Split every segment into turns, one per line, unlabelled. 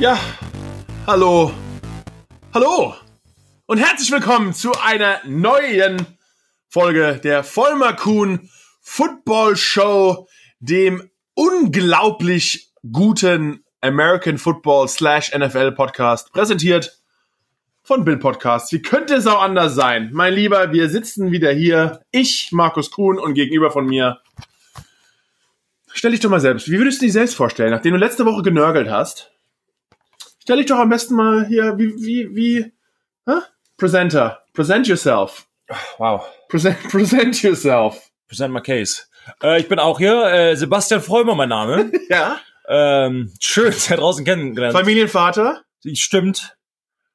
Ja, hallo. Hallo. Und herzlich willkommen zu einer neuen Folge der Vollmer Kuhn Football Show, dem unglaublich guten American Football slash NFL Podcast, präsentiert von Bill Podcast. Wie könnte es auch anders sein? Mein Lieber, wir sitzen wieder hier. Ich, Markus Kuhn, und gegenüber von mir. Stell dich doch mal selbst. Wie würdest du dich selbst vorstellen, nachdem du letzte Woche genörgelt hast? Stell dich doch am besten mal hier, wie, wie, wie, huh? Presenter. Present yourself.
Wow.
Present, present yourself.
Present my case. Äh, ich bin auch hier, äh, Sebastian Freumer mein Name.
Ja.
ähm, schön, da draußen kennengelernt.
Familienvater,
Stimmt.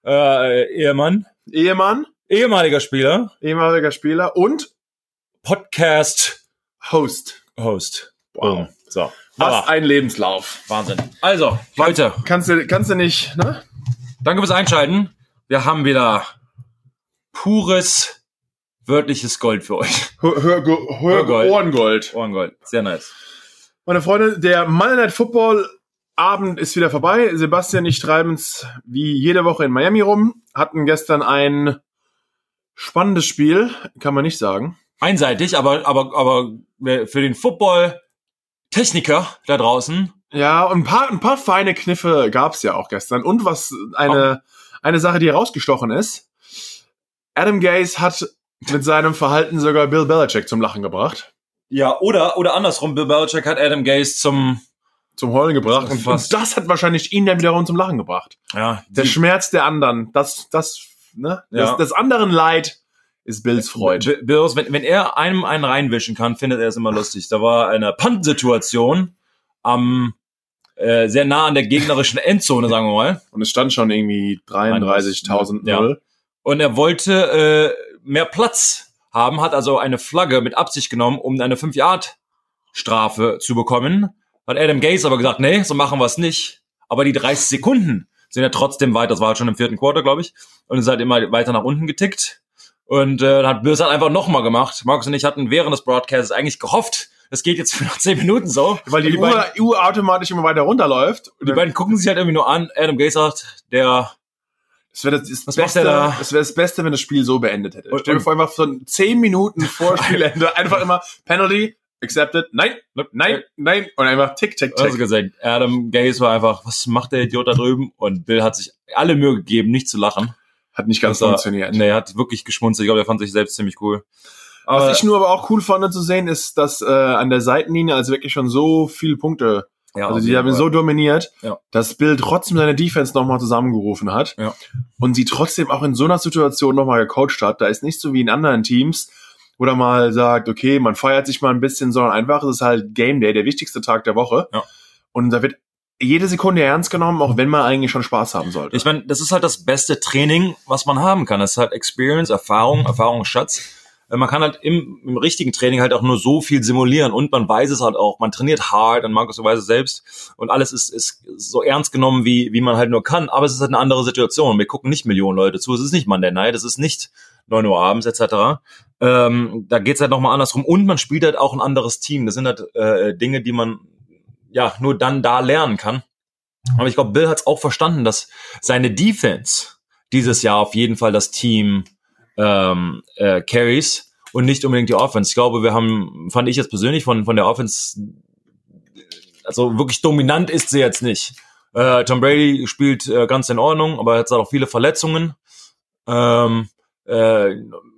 Äh, Ehemann.
Ehemann,
Ehemaliger Spieler.
ehemaliger Spieler und
Podcast
Host.
Host.
Wow.
So.
Was
Aber,
ein Lebenslauf.
Wahnsinn. Also, Leute,
Kannst du, kannst du nicht, ne?
danke fürs Einschalten. Wir haben wieder pures wörtliches Gold für euch.
Hör, hör, hör,
Hörgold.
Ohrengold.
Ohrengold. Sehr nice.
Meine Freunde, der Monday Night Football Abend ist wieder vorbei. Sebastian und ich treiben es wie jede Woche in Miami rum. Hatten gestern ein spannendes Spiel, kann man nicht sagen.
Einseitig, aber, aber, aber für den Football-Techniker da draußen
Ja, und ein paar, ein paar feine Kniffe gab's ja auch gestern. Und was eine, eine Sache, die herausgestochen ist. Adam Gaze hat mit seinem Verhalten sogar Bill Belichick zum Lachen gebracht.
Ja, oder, oder andersrum, Bill Belichick hat Adam Gaze zum,
Zum Heulen gebracht. Und, und das hat wahrscheinlich ihn dann wiederum zum Lachen gebracht.
ja,
Der Schmerz der anderen, das, das, ne? Das,
Ja.
das anderen Leid ist Bills Freude.
B- Bills, wenn, wenn er einem einen reinwischen kann, findet er es immer lustig. Da war eine Punt-Situation am, äh, sehr nah an der gegnerischen Endzone, sagen wir mal.
Und es stand schon irgendwie 33.000
Ja. Und er wollte, äh, mehr Platz haben, hat also eine Flagge mit Absicht genommen, um eine 5-Yard-Strafe zu bekommen. Hat Adam Gaze aber gesagt, nee, so machen wir es nicht. Aber die 30 Sekunden sind ja trotzdem weiter. Das war halt schon im vierten Quarter, glaube ich. Und es hat immer weiter nach unten getickt. Und äh, dann hat Bills halt einfach nochmal gemacht. Markus und ich hatten während des Broadcasts eigentlich gehofft, das geht jetzt für noch 10 Minuten so.
Weil die,
Und
Uhr,
beiden,
Uhr automatisch immer weiter runterläuft.
die beiden gucken sich halt irgendwie nur an. Adam Gaze sagt, der
Das wäre das, das Beste,
da?
das wäre das Beste, wenn das Spiel so beendet hätte.
Und-
Stell dir vor, einfach so 10 Minuten vor Spielende einfach immer Penalty, accepted, nein, nein, nein und einfach tick, tick,
Also
tick.
gesagt, Adam Gaze war einfach, was macht der Idiot da drüben? Und Bill hat sich alle Mühe gegeben, nicht zu lachen.
Hat nicht ganz
Das war-
funktioniert.
Nee, er hat wirklich geschmunzelt. Ich glaube, er fand sich selbst ziemlich cool. Aber
Was ich nur aber auch cool fand zu sehen, ist, dass äh, an der Seitenlinie also wirklich schon so viele Punkte,
ja,
also die haben
Fall.
so dominiert,
Ja.
dass Bill trotzdem seine Defense nochmal zusammengerufen hat
Ja.
und sie trotzdem auch in so einer Situation nochmal gecoacht hat. Da ist nicht so wie in anderen Teams, wo er mal sagt, okay, man feiert sich mal ein bisschen, sondern einfach, es ist halt Game Day, der wichtigste Tag der Woche.
Ja.
Und da wird jede Sekunde ernst genommen, auch wenn man eigentlich schon Spaß haben sollte.
Ich meine, das ist halt das beste Training, was man haben kann. Das ist halt Experience, Erfahrung, Erfahrungsschatz. Äh, Man kann halt im, im richtigen Training halt auch nur so viel simulieren und man weiß es halt auch. Man trainiert hart und Markus, du weißt es selbst. Und alles ist, ist so ernst genommen, wie, wie man halt nur kann. Aber es ist halt eine andere Situation. Wir gucken nicht Millionen Leute zu. Es ist nicht Monday Night. Es ist nicht 9 Uhr abends etc. Ähm, da geht's halt nochmal andersrum. Und man spielt halt auch ein anderes Team. Das sind halt äh, Dinge, die man ja nur dann da lernen kann. Aber ich glaube, Bill hat es auch verstanden, dass seine Defense dieses Jahr auf jeden Fall das Team ähm, äh, carries und nicht unbedingt die Offense. Ich glaube, wir haben, fand ich jetzt persönlich von, von der Offense, also wirklich dominant ist sie jetzt nicht. Äh, Tom Brady spielt äh, ganz in Ordnung, aber er hat auch viele Verletzungen. Ähm, äh,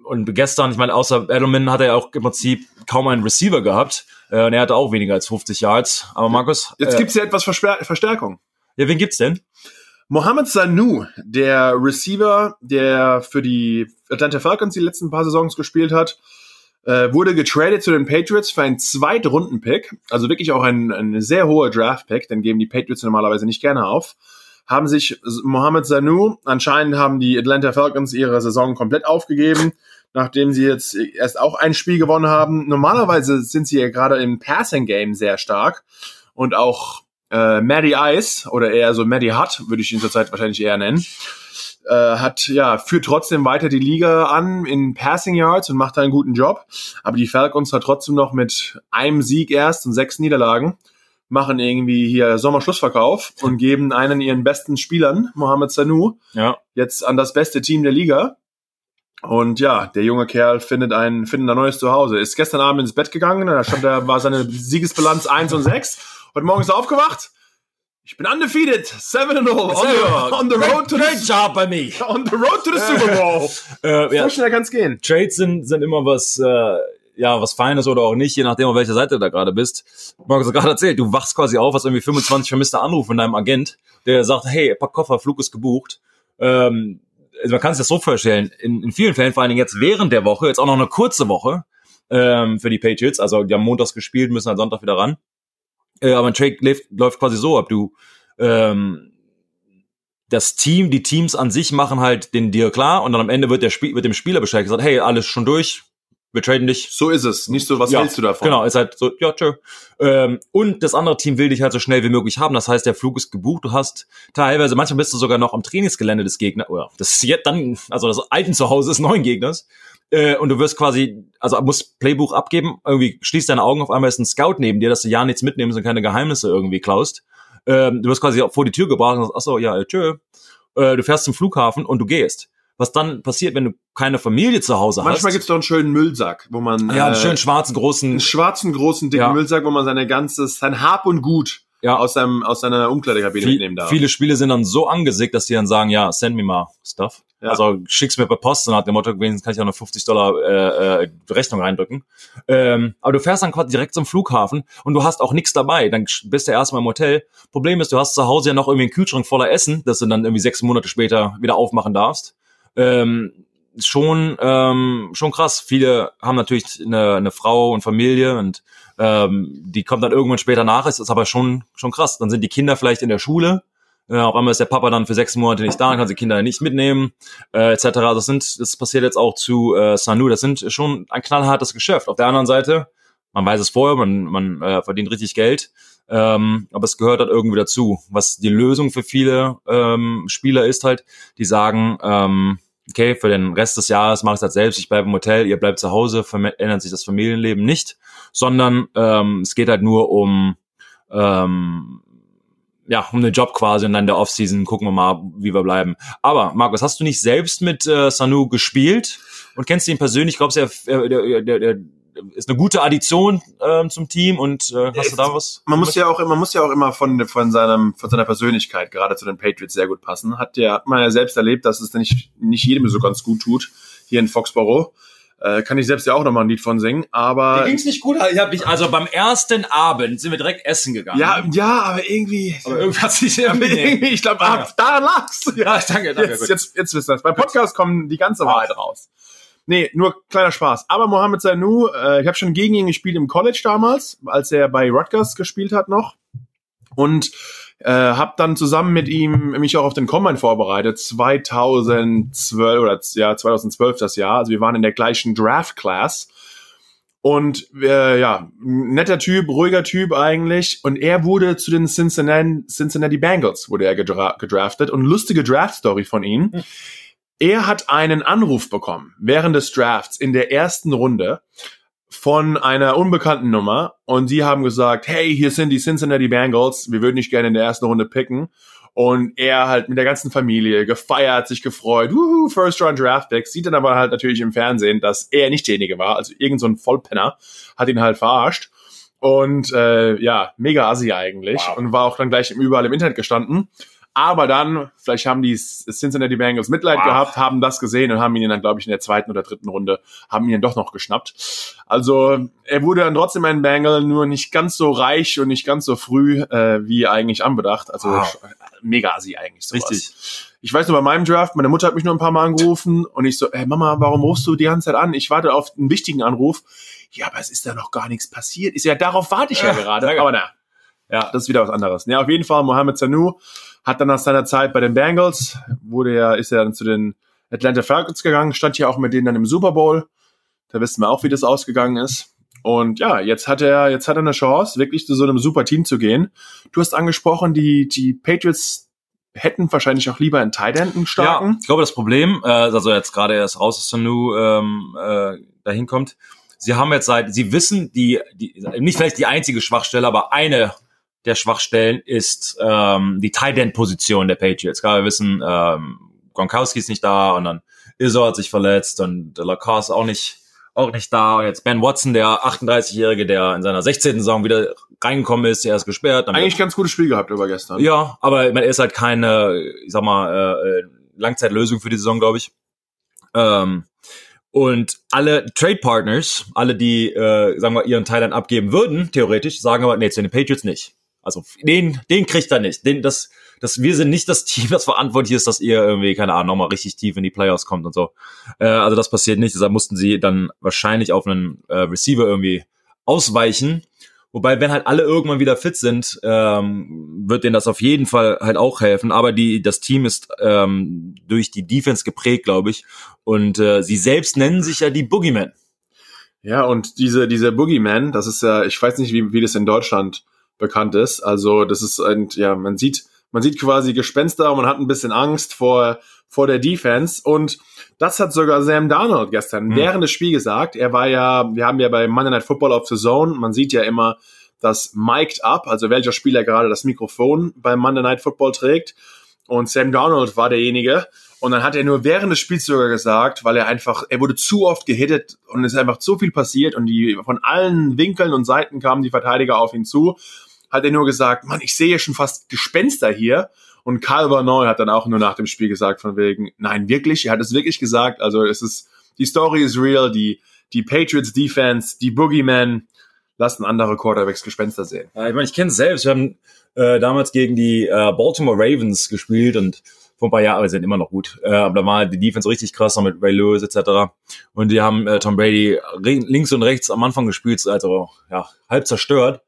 und gestern, ich meine, außer Edelman hat er auch im Prinzip kaum einen Receiver gehabt. Äh, und er hatte auch weniger als 50 Yards. Aber Markus,
Jetzt
äh,
gibt's ja etwas Versper Verstärkung.
ja, wen gibt's denn?
Mohamed Sanu, der Receiver, der für die Atlanta Falcons die letzten paar Saisons gespielt hat, äh, wurde getradet zu den Patriots für einen Zweitrunden-Pick, also wirklich auch ein, ein sehr hoher Draft-Pick, den geben die Patriots normalerweise nicht gerne auf. Haben sich Mohamed Sanu, anscheinend haben die Atlanta Falcons ihre Saison komplett aufgegeben, nachdem sie jetzt erst auch ein Spiel gewonnen haben. Normalerweise sind sie ja gerade im Passing-Game sehr stark und auch äh, Matty Ice oder eher so Matty Hutt, würde ich ihn zurzeit wahrscheinlich eher nennen, äh, hat ja führt trotzdem weiter die Liga an in Passing Yards und macht da einen guten Job. Aber die Falcons hat trotzdem noch mit einem Sieg erst und sechs Niederlagen machen irgendwie hier Sommerschlussverkauf und geben einen ihren besten Spielern, Mohamed Sanu,
Ja.
jetzt an das beste Team der Liga. Und ja, der junge Kerl findet ein, findet ein neues Zuhause. Ist gestern Abend ins Bett gegangen, da stand da, war seine Siegesbilanz 1 und 6. Heute Morgen ist er aufgewacht. Ich bin undefeated, 7 and 0, on the, on the road to
Great
the,
job by me.
on the road to the Super Bowl.
Äh, ja,
So schnell kann's gehen.
Trades sind, sind immer was, äh, ja, was Feines oder auch nicht, je nachdem, auf welcher Seite du da gerade bist. Markus hat gerade erzählt, du wachst quasi auf, hast irgendwie 25 vermisste Anrufe von deinem Agent, der sagt, hey, pack Koffer, Flug ist gebucht. Ähm, also man kann sich das so vorstellen, in, in vielen Fällen, vor allen Dingen jetzt während der Woche, jetzt auch noch eine kurze Woche ähm, für die Patriots, also die haben montags gespielt, müssen halt Sonntag wieder ran. Äh, aber ein Trade läuft, läuft quasi so ab, du ähm, das Team, die Teams an sich machen halt den Deal klar und dann am Ende wird der Spiel, wird dem Spieler Bescheid gesagt, hey, alles schon durch, wir traden dich.
So ist es. Nicht so, was
Ja,
hältst du davon?
Genau, ist halt so, ja, tschö. Ähm, und das andere Team will dich halt so schnell wie möglich haben. Das heißt, der Flug ist gebucht. Du hast teilweise, manchmal bist du sogar noch am Trainingsgelände des Gegners, oder das ist jetzt dann, also das alten Zuhause des neuen Gegners. Äh, und du wirst quasi, also musst Playbuch abgeben, irgendwie schließt deine Augen, auf einmal ist ein Scout neben dir, dass du ja nichts mitnimmst und keine Geheimnisse irgendwie klaust. Ähm, du wirst quasi vor die Tür gebracht und sagst, ach so, ja, tschö. Äh, du fährst zum Flughafen und du gehst. Was dann passiert, wenn du keine Familie zu Hause
Manchmal
hast?
gibt's doch einen schönen Müllsack, wo man
ja, einen
äh,
schönen schwarzen, großen,
einen schwarzen, großen, dicken
Ja.
Müllsack, wo man seine ganzes, sein Hab und Gut
ja,
aus seinem, aus seiner Umkleidekabine
Viel,
mitnehmen darf.
viele Spiele sind dann so angesickt, dass die dann sagen, ja, send me mal Stuff.
Ja.
Also schick's mir per Post und hat dem Motto, wenigstens kann ich auch noch 50 Dollar äh, äh, Rechnung reindrücken. Ähm, aber du fährst dann quasi direkt zum Flughafen und du hast auch nichts dabei. Dann bist du erstmal im Hotel. Problem ist, du hast zu Hause ja noch irgendwie einen Kühlschrank voller Essen, das du dann irgendwie sechs Monate später wieder aufmachen darfst. Ähm, schon ähm, schon krass. Viele haben natürlich eine, eine Frau und Familie und ähm, die kommt dann irgendwann später nach. Es ist aber schon schon krass. Dann sind die Kinder vielleicht in der Schule. Äh, auf einmal ist der Papa dann für sechs Monate nicht da, kann die Kinder nicht mitnehmen, äh, etc. Das sind, das passiert jetzt auch zu äh, Sanu. Das sind schon ein knallhartes Geschäft. Auf der anderen Seite, man weiß es vorher, man, man äh, verdient richtig Geld, ähm, aber es gehört halt irgendwie dazu. Was die Lösung für viele ähm, Spieler ist halt, die sagen, ähm, okay, für den Rest des Jahres mache ich das selbst, ich bleibe im Hotel, ihr bleibt zu Hause, verändert sich das Familienleben nicht, sondern ähm, es geht halt nur um ähm, ja, um den Job quasi und dann der Offseason gucken wir mal, wie wir bleiben. Aber Markus, hast du nicht selbst mit äh, Sanu gespielt und kennst ihn persönlich? Glaubst du, er, er, der, der, der ist eine gute Addition ähm, zum Team und äh, hast du da was?
man muss ja auch, man muss ja auch immer von, von seinem, von seiner Persönlichkeit gerade zu den Patriots sehr gut passen. Hat ja, hat man ja selbst erlebt, dass es nicht, nicht jedem so ganz gut tut, hier in Foxborough. Äh, kann ich selbst ja auch nochmal ein Lied von singen, aber,
Mir ging's nicht gut. Ich hab mich, also beim ersten Abend sind wir direkt essen gegangen.
ja, ja, aber irgendwie,
aber irgendwas nicht
aber irgendwie, ich glaube, ah, daran lag's.
Ja, danke, danke.
Jetzt,
gut.
jetzt, jetzt wisst ihr das. Beim Podcast kommen die ganze Wahrheit raus. Nee, nur kleiner Spaß. Aber Mohamed Sanu, äh, ich habe schon gegen ihn gespielt im College damals, als er bei Rutgers gespielt hat noch. Und äh, habe dann zusammen mit ihm mich auch auf den Combine vorbereitet, 2012 oder ja 2012 das Jahr. Also wir waren in der gleichen Draft Class und äh, ja netter Typ, ruhiger Typ eigentlich. Und er wurde zu den Cincinnati, Cincinnati Bengals wurde er gedra gedraftet und lustige Draft Story von ihm. Er hat einen Anruf bekommen während des Drafts in der ersten Runde von einer unbekannten Nummer und die haben gesagt, hey, hier sind die Cincinnati Bengals, wir würden dich gerne in der ersten Runde picken. Und er halt mit der ganzen Familie gefeiert, sich gefreut, wuhu, First Round Draft Pick, sieht dann aber halt natürlich im Fernsehen, dass er nicht derjenige war, also irgend so ein Vollpenner hat ihn halt verarscht. Und äh, ja, mega assi eigentlich
Wow.
und war auch dann gleich überall im Internet gestanden. Aber dann, vielleicht haben die Cincinnati Bengals Mitleid
Wow.
gehabt, haben das gesehen und haben ihn dann, glaube ich, in der zweiten oder dritten Runde, haben ihn dann doch noch geschnappt. Also er wurde dann trotzdem ein Bengal, nur nicht ganz so reich und nicht ganz so früh, äh, wie eigentlich anbedacht. Also
Wow.
mega assi eigentlich. Sowas.
Richtig.
Ich weiß nur, bei meinem Draft, meine Mutter hat mich nur ein paar Mal angerufen und ich so, ey Mama, warum rufst du die ganze Zeit an? Ich warte auf einen wichtigen Anruf. Ja, aber es ist da noch gar nichts passiert. Ist ja, darauf warte ich ja,
Ja,
gerade.
danke.
Aber na, ja, das ist wieder was anderes. Ja, auf jeden Fall, Mohamed Sanu hat dann nach seiner Zeit bei den Bengals, wurde er, ist er dann zu den Atlanta Falcons gegangen, stand ja auch mit denen dann im Super Bowl. Da wissen wir auch, wie das ausgegangen ist. Und ja, jetzt hat er, jetzt hat er eine Chance, wirklich zu so einem super Team zu gehen. Du hast angesprochen, die, die Patriots hätten wahrscheinlich auch lieber einen Tight End, einen
Ja, ich glaube, das Problem, äh, also jetzt gerade erst raus, dass Sanu ähm, äh, dahin kommt, sie haben jetzt seit, sie wissen, die, die, nicht vielleicht die einzige Schwachstelle, aber eine der Schwachstellen ist ähm, die Tight End Position der Patriots. Klar, wir wissen, ähm, Gronkowski ist nicht da und dann Izzo hat sich verletzt und Lacoste auch nicht auch nicht da. Und jetzt Ben Watson, der 38-Jährige, der in seiner 16. Saison wieder reingekommen ist, er ist gesperrt.
Eigentlich ganz gutes Spiel gehabt über gestern.
Ja, aber er ist halt keine, ich sag mal, äh, Langzeitlösung für die Saison, glaube ich. Ähm, und alle Trade Partners, alle, die, äh, sagen wir, ihren Thailand abgeben würden, theoretisch, sagen aber, nee, zu den Patriots nicht. Also den, den kriegt er nicht. Den, das, das, wir sind nicht das Team, das verantwortlich ist, dass ihr irgendwie, keine Ahnung, nochmal richtig tief in die Playoffs kommt und so. Äh, also das passiert nicht. Deshalb mussten sie dann wahrscheinlich auf einen äh, Receiver irgendwie ausweichen. Wobei, wenn halt alle irgendwann wieder fit sind, ähm, wird denen das auf jeden Fall halt auch helfen. Aber die, das Team ist ähm, durch die Defense geprägt, glaube ich. Und äh, sie selbst nennen sich ja die Boogeyman.
Ja, und diese, diese Boogeyman, das ist ja, ich weiß nicht, wie, wie das in Deutschland bekannt ist. Also, das ist ein, ja, man sieht, man sieht quasi Gespenster und man hat ein bisschen Angst vor, vor der Defense. Und das hat sogar Sam Darnold gestern mhm. während des Spiels gesagt. Er war ja, wir haben ja bei Monday Night Football auf The Zone, man sieht ja immer das Mic'd Up, also welcher Spieler gerade das Mikrofon beim Monday Night Football trägt. Und Sam Darnold war derjenige. Und dann hat er nur während des Spiels sogar gesagt, weil er einfach, er wurde zu oft gehittet und es ist einfach zu viel passiert und die von allen Winkeln und Seiten kamen die Verteidiger auf ihn zu hat er nur gesagt, Mann, ich sehe schon fast Gespenster hier. Und Karl Neu hat dann auch nur nach dem Spiel gesagt, von wegen, nein, wirklich, er hat es wirklich gesagt. Also es ist, die Story ist real, die, die Patriots Defense, die Boogeyman lassen andere Quarterbacks Gespenster sehen.
Ich meine, ich kenne es selbst. Wir haben äh, damals gegen die äh, Baltimore Ravens gespielt und vor ein paar Jahren, aber sind immer noch gut. Äh, aber da war die Defense richtig krass, noch mit Ray Lewis etc. Und die haben äh, Tom Brady links und rechts am Anfang gespielt, also ja, halb zerstört.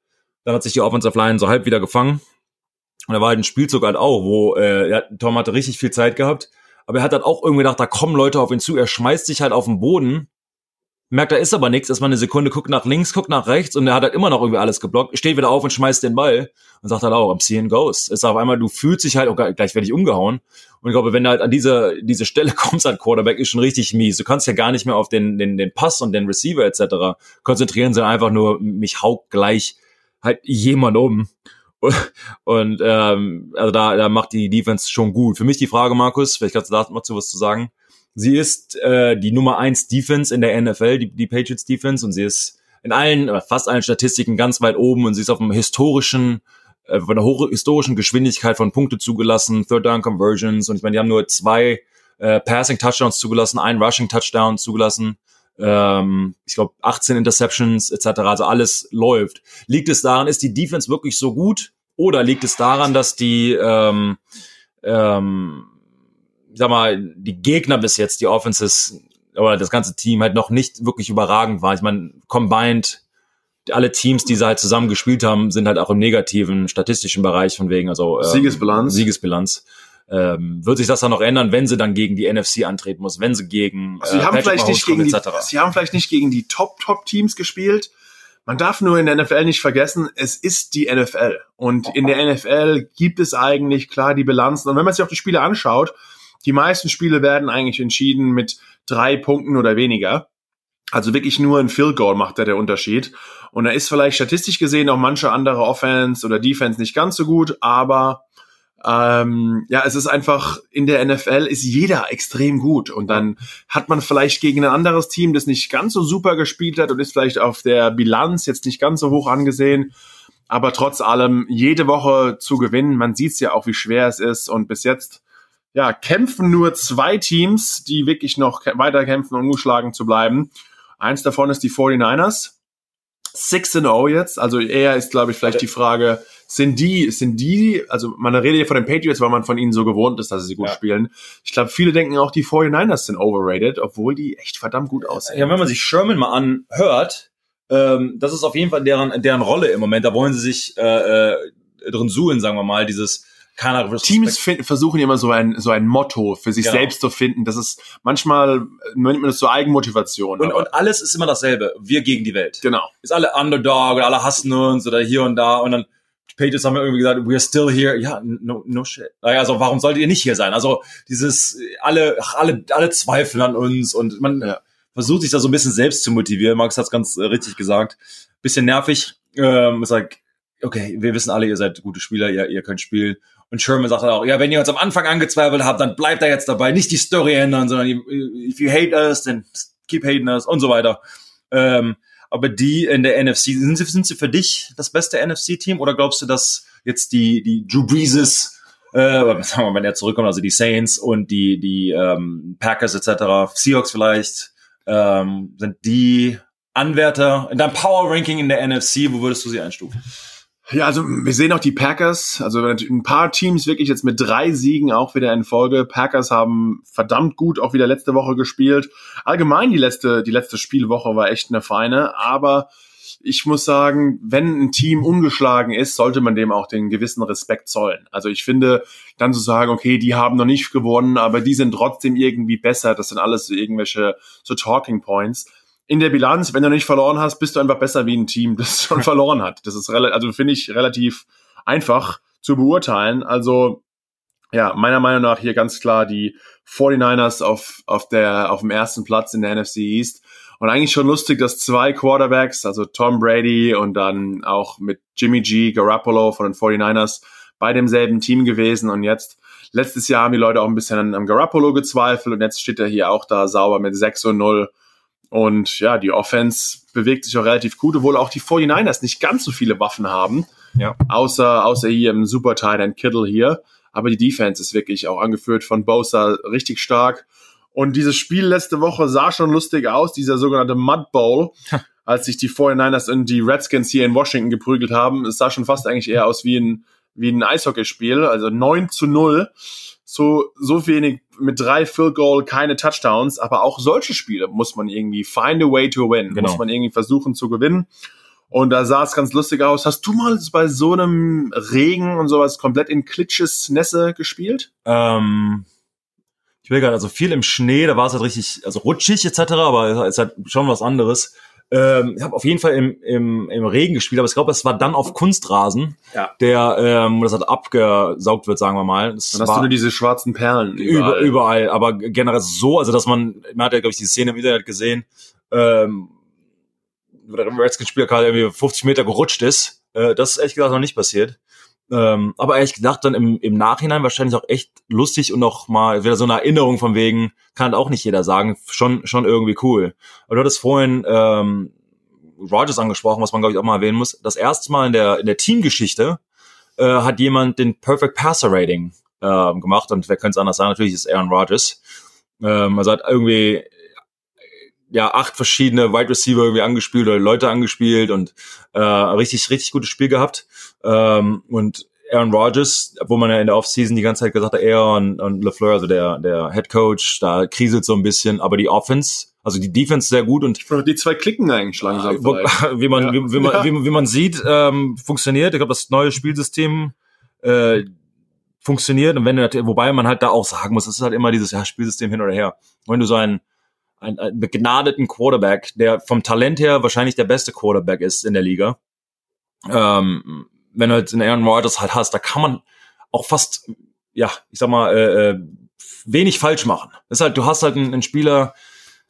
Dann hat sich die Offensive Line so halb wieder gefangen. Und da war halt ein Spielzug halt auch, wo äh, ja, Tom hatte richtig viel Zeit gehabt. Aber er hat halt auch irgendwie gedacht, da kommen Leute auf ihn zu. Er schmeißt sich halt auf den Boden, merkt, da ist aber nichts. Erstmal eine Sekunde, guckt nach links, guckt nach rechts und er hat halt immer noch irgendwie alles geblockt. Steht wieder auf und schmeißt den Ball und sagt halt auch, I'm seeing ghosts. Ist auf einmal, du fühlst dich halt, oh, gleich werde ich umgehauen. Und ich glaube, wenn du halt an diese, diese Stelle kommst, halt Quarterback ist schon richtig mies. Du kannst ja gar nicht mehr auf den, den, den Pass und den Receiver etc. konzentrieren, sondern einfach nur, mich haut gleich halt jemand um. Und ähm, also da, da macht die Defense schon gut. Für mich die Frage, Markus, vielleicht kannst du da mal zu was zu sagen. Sie ist äh, die Nummer eins Defense in der NFL, die, die Patriots Defense, und sie ist in allen, fast allen Statistiken ganz weit oben und sie ist auf einem historischen, äh, von einer hoch, historischen Geschwindigkeit von Punkte zugelassen, Third Down Conversions und ich meine, die haben nur zwei äh, Passing Touchdowns zugelassen, ein Rushing Touchdown zugelassen ähm, ich glaube 18 Interceptions etc. Also alles läuft. Liegt es daran, ist die Defense wirklich so gut oder liegt es daran, dass die ähm, ähm, sag mal, die Gegner bis jetzt, die Offenses oder das ganze Team halt noch nicht wirklich überragend war. Ich meine, combined, alle Teams, die sie halt zusammen gespielt haben, sind halt auch im negativen statistischen Bereich von wegen, also
ähm, Siegesbilanz.
Siegesbilanz. Ähm, wird sich das dann noch ändern, wenn sie dann gegen die NFC antreten muss, wenn sie gegen
äh, sie haben vielleicht nicht gegen die, Sie haben vielleicht nicht gegen die Top-Top-Teams gespielt. Man darf nur in der NFL nicht vergessen, es ist die NFL. Und in der NFL gibt es eigentlich klar die Bilanzen. Und wenn man sich auch die Spiele anschaut, die meisten Spiele werden eigentlich entschieden mit drei Punkten oder weniger. Also wirklich nur ein Field Goal macht da der Unterschied. Und da ist vielleicht statistisch gesehen auch manche andere Offense oder Defense nicht ganz so gut, aber ähm, ja, es ist einfach, in der NFL ist jeder extrem gut und dann hat man vielleicht gegen ein anderes Team, das nicht ganz so super gespielt hat und ist vielleicht auf der Bilanz jetzt nicht ganz so hoch angesehen, aber trotz allem jede Woche zu gewinnen, man sieht es ja auch, wie schwer es ist und bis jetzt ja, kämpfen nur zwei Teams, die wirklich noch weiter kämpfen, um ungeschlagen zu bleiben. Eins davon ist die 49ers. 6-0 jetzt, also eher ist, glaube ich, vielleicht die Frage, sind die, sind die, also man redet ja von den Patriots, weil man von ihnen so gewohnt ist, dass sie gut ja. spielen. Ich glaube, viele denken auch, die 49ers sind overrated, obwohl die echt verdammt gut aussehen.
Ja, wenn man sich Sherman mal anhört, ähm, das ist auf jeden Fall deren, deren Rolle im Moment. Da wollen sie sich äh, äh, drin suchen, sagen wir mal, dieses
keiner Teams find, versuchen immer so ein so ein Motto für sich genau. selbst zu finden. Das ist manchmal nennt man das so Eigenmotivation.
Und, und alles ist immer dasselbe. Wir gegen die Welt.
Genau.
Ist alle Underdog oder alle hassen uns oder hier und da und dann Pages haben irgendwie gesagt, we're still here. Ja, no, no shit. Also warum solltet ihr nicht hier sein? Also dieses, alle, alle, alle zweifeln an uns und man ja. versucht sich da so ein bisschen selbst zu motivieren. Max hat es ganz äh, richtig gesagt. Bisschen nervig. Ähm, ist like, okay, wir wissen alle, ihr seid gute Spieler, ihr, ihr könnt spielen. Und Sherman sagt dann auch, ja, wenn ihr uns am Anfang angezweifelt habt, dann bleibt da jetzt dabei, nicht die Story ändern, sondern if you hate us, then keep hating us und so weiter. Ähm, aber die in der NFC, sind sie, sind sie für dich das beste NFC-Team oder glaubst du, dass jetzt die, die Drew Breeses, äh, sagen wir, wenn er zurückkommt, also die Saints und die, die ähm, Packers etc., Seahawks vielleicht, ähm, sind die Anwärter in deinem Power Ranking in der NFC, wo würdest du sie einstufen?
Ja, also wir sehen auch die Packers, also ein paar Teams wirklich jetzt mit drei Siegen auch wieder in Folge. Packers haben verdammt gut auch wieder letzte Woche gespielt. Allgemein die letzte, die letzte Spielwoche war echt eine feine, aber ich muss sagen, wenn ein Team ungeschlagen ist, sollte man dem auch den gewissen Respekt zollen. Also ich finde, dann zu sagen, okay, die haben noch nicht gewonnen, aber die sind trotzdem irgendwie besser, das sind alles so irgendwelche so Talking Points in der Bilanz, wenn du nicht verloren hast, bist du einfach besser wie ein Team, das schon verloren hat. Das ist also finde ich relativ einfach zu beurteilen. Also ja, meiner Meinung nach hier ganz klar die 49ers auf, auf, der, auf dem ersten Platz in der NFC East. Und eigentlich schon lustig, dass zwei Quarterbacks, also Tom Brady und dann auch mit Jimmy G, Garoppolo von den 49ers, bei demselben Team gewesen. Und jetzt, letztes Jahr haben die Leute auch ein bisschen am Garoppolo gezweifelt und jetzt steht er hier auch da sauber mit 6 und 0 und ja, die Offense bewegt sich auch relativ gut, obwohl auch die 49ers nicht ganz so viele Waffen haben. Ja. Außer, außer hier im Super Tight End Kittle hier. Aber die Defense ist wirklich auch angeführt von Bosa richtig stark. Und dieses Spiel letzte Woche sah schon lustig aus, dieser sogenannte Mud Bowl, als sich die 49ers und die Redskins hier in Washington geprügelt haben. Es sah schon fast eigentlich eher aus wie ein, wie ein Eishockeyspiel, also 9 zu 0 so, so wenig mit drei Field Goal, keine Touchdowns, aber auch solche Spiele muss man irgendwie find a way to win, genau. muss man irgendwie versuchen zu gewinnen. Und da sah es ganz lustig aus. Hast du mal bei so einem Regen und sowas komplett in Klitsches Nässe gespielt?
Ähm, ich will gerade, also viel im Schnee, da war es halt richtig, also rutschig etc., aber es ist halt schon was anderes. Ähm, ich habe auf jeden Fall im, im, im Regen gespielt, aber ich glaube, es war dann auf Kunstrasen, ja. der ähm, das hat abgesaugt wird, sagen wir mal. Das
dann hast du nur diese schwarzen Perlen
überall. überall, aber generell so, also dass man, man hat ja glaube ich die Szene im Internet gesehen, ähm, wo der Redskins-Spieler gerade irgendwie 50 Meter gerutscht ist. Äh, das ist ehrlich gesagt noch nicht passiert. Ähm, aber ehrlich gedacht, dann im, im Nachhinein wahrscheinlich auch echt lustig und noch mal wieder so eine Erinnerung von wegen, kann auch nicht jeder sagen, schon, schon irgendwie cool. Aber du hattest vorhin ähm, Rogers angesprochen, was man, glaube ich, auch mal erwähnen muss. Das erste Mal in der, in der Teamgeschichte äh, hat jemand den Perfect Passer Rating äh, gemacht und wer könnte es anders sagen? Natürlich ist Aaron Rodgers. Ähm, also hat irgendwie ja acht verschiedene Wide Receiver irgendwie angespielt oder Leute angespielt und äh, richtig richtig gutes Spiel gehabt ähm, und Aaron Rodgers, wo man ja in der Offseason die ganze Zeit gesagt hat, er und, und LeFleur, also der der Head Coach, da kriselt so ein bisschen, aber die Offense, also die Defense sehr gut und
die zwei klicken eigentlich langsam.
Äh, wo, wie man ja. wie, wie, man, ja. wie, wie man sieht, ähm, funktioniert. Ich glaube, das neue Spielsystem äh, funktioniert und wenn wobei man halt da auch sagen muss, es ist halt immer dieses ja, Spielsystem hin oder her. Wenn du so einen einen, einen begnadeten Quarterback, der vom Talent her wahrscheinlich der beste Quarterback ist in der Liga. Ähm, wenn du jetzt einen Aaron Rodgers halt hast, da kann man auch fast, ja, ich sag mal, äh, äh wenig falsch machen. Das ist halt, du hast halt einen, einen Spieler,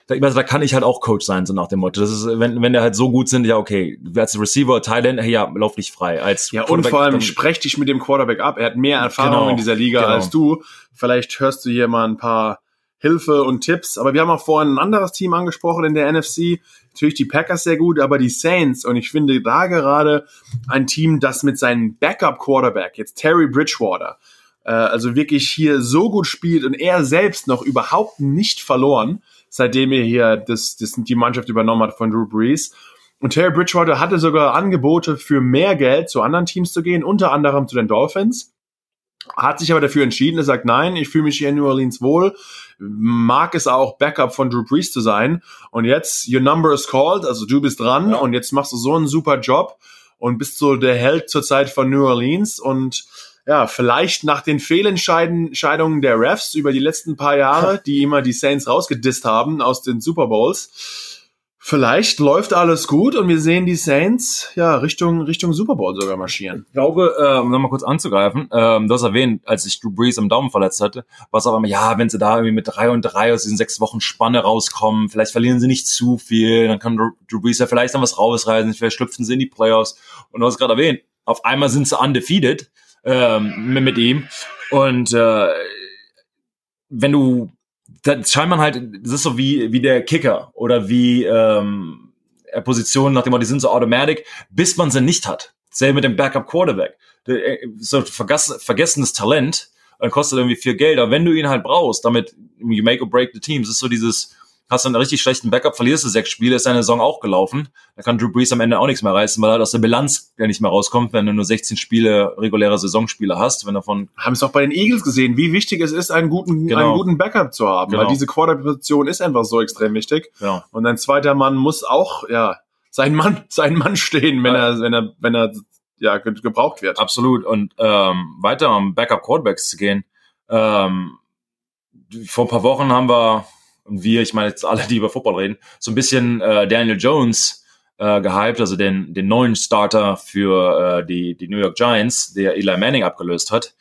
da, da kann ich halt auch Coach sein, so nach dem Motto. Das ist, wenn, wenn der halt so gut sind, ja, okay, als Receiver, Thailand, hey, ja, lauf dich frei. Als
ja, und vor allem sprech dich mit dem Quarterback ab. Er hat mehr Erfahrung genau, in dieser Liga genau. als du. Vielleicht hörst du hier mal ein paar Hilfe und Tipps. Aber wir haben auch vorhin ein anderes Team angesprochen in der NFC. Natürlich die Packers sehr gut, aber die Saints. Und ich finde da gerade ein Team, das mit seinem Backup-Quarterback, jetzt Terry Bridgewater, äh, also wirklich hier so gut spielt und er selbst noch überhaupt nicht verloren, seitdem er hier das, das die Mannschaft übernommen hat von Drew Brees. Und Terry Bridgewater hatte sogar Angebote für mehr Geld zu anderen Teams zu gehen, unter anderem zu den Dolphins hat sich aber dafür entschieden, er sagt, nein, ich fühle mich hier in New Orleans wohl, mag es auch Backup von Drew Brees zu sein. Und jetzt, your number is called, also du bist dran ja. und jetzt machst du so einen super Job und bist so der Held zur Zeit von New Orleans. Und ja, vielleicht nach den Fehlentscheidungen der Refs über die letzten paar Jahre, die immer die Saints rausgedisst haben aus den Super Bowls, Vielleicht läuft alles gut und wir sehen die Saints ja Richtung Richtung Super Bowl sogar marschieren.
Ich glaube, äh, um nochmal kurz anzugreifen, ähm, du hast erwähnt, als sich Drew Brees am Daumen verletzt hatte, war es aber immer, ja, wenn sie da irgendwie mit drei und drei aus diesen sechs Wochen Spanne rauskommen, vielleicht verlieren sie nicht zu viel, dann kann Drew Brees ja vielleicht dann was rausreißen, vielleicht schlüpfen sie in die Playoffs. Und du hast gerade erwähnt, Auf einmal sind sie undefeated ähm, mit ihm. Und äh, wenn du, dann scheint man halt, das ist so wie, wie der Kicker oder wie ähm, Positionen, nachdem man die sind so automatic, bis man sie nicht hat. Selbe mit dem Backup Quarterback. Äh, so vergessenes Talent, dann kostet irgendwie viel Geld. Aber wenn du ihn halt brauchst, damit you make or break the team, es ist so dieses, hast du einen richtig schlechten Backup, verlierst du sechs Spiele, ist deine Saison auch gelaufen. Da kann Drew Brees am Ende auch nichts mehr reißen, weil er halt aus der Bilanz ja nicht mehr rauskommt, wenn du nur 16 Spiele, reguläre Saisonspiele hast. Wenn davon
haben es auch bei den Eagles gesehen, wie wichtig es ist, einen guten, genau. einen guten Backup zu haben, genau. weil diese Quarterposition ist einfach so extrem wichtig. Genau. Und ein zweiter Mann muss auch, ja, sein Mann, sein Mann stehen, wenn ja. er, wenn er, wenn er, ja, gebraucht wird.
Absolut. Und ähm, weiter am Backup Quarterbacks zu gehen. Ähm, vor ein paar Wochen haben wir und wir, ich meine jetzt alle, die über Football reden, so ein bisschen äh, Daniel Jones äh, gehypt, also den, den neuen Starter für äh, die, die New York Giants, der Eli Manning abgelöst hat.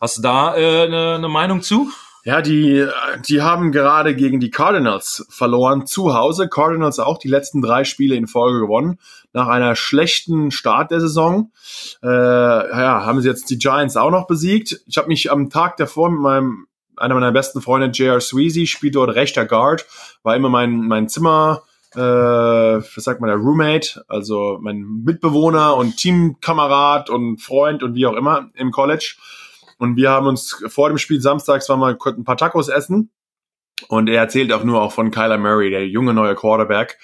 Hast du da eine äh, ne, ne Meinung zu?
Ja, die, die haben gerade gegen die Cardinals verloren zu Hause. Cardinals auch die letzten drei Spiele in Folge gewonnen. Nach einer schlechten Start der Saison äh, ja, haben sie jetzt die Giants auch noch besiegt. Ich habe mich am Tag davor mit meinem einer meiner besten Freunde, J.R. Sweezy, spielt dort rechter Guard, war immer mein, mein Zimmer, äh, was sagt man, der Roommate, also mein Mitbewohner und Teamkamerad und Freund und wie auch immer im College. Und wir haben uns vor dem Spiel samstags wir ein paar Tacos essen. Und er erzählt auch nur auch von Kyler Murray, der junge neue Quarterback.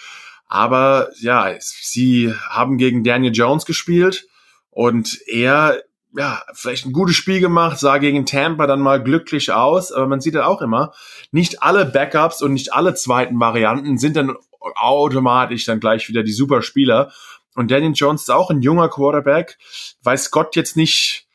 Aber ja, sie haben gegen Daniel Jones gespielt und er ja, vielleicht ein gutes Spiel gemacht, sah gegen Tampa dann mal glücklich aus, aber man sieht ja auch immer, nicht alle Backups und nicht alle zweiten Varianten sind dann automatisch dann gleich wieder die super Spieler. Und Daniel Jones ist auch ein junger Quarterback, weiß Gott jetzt nicht,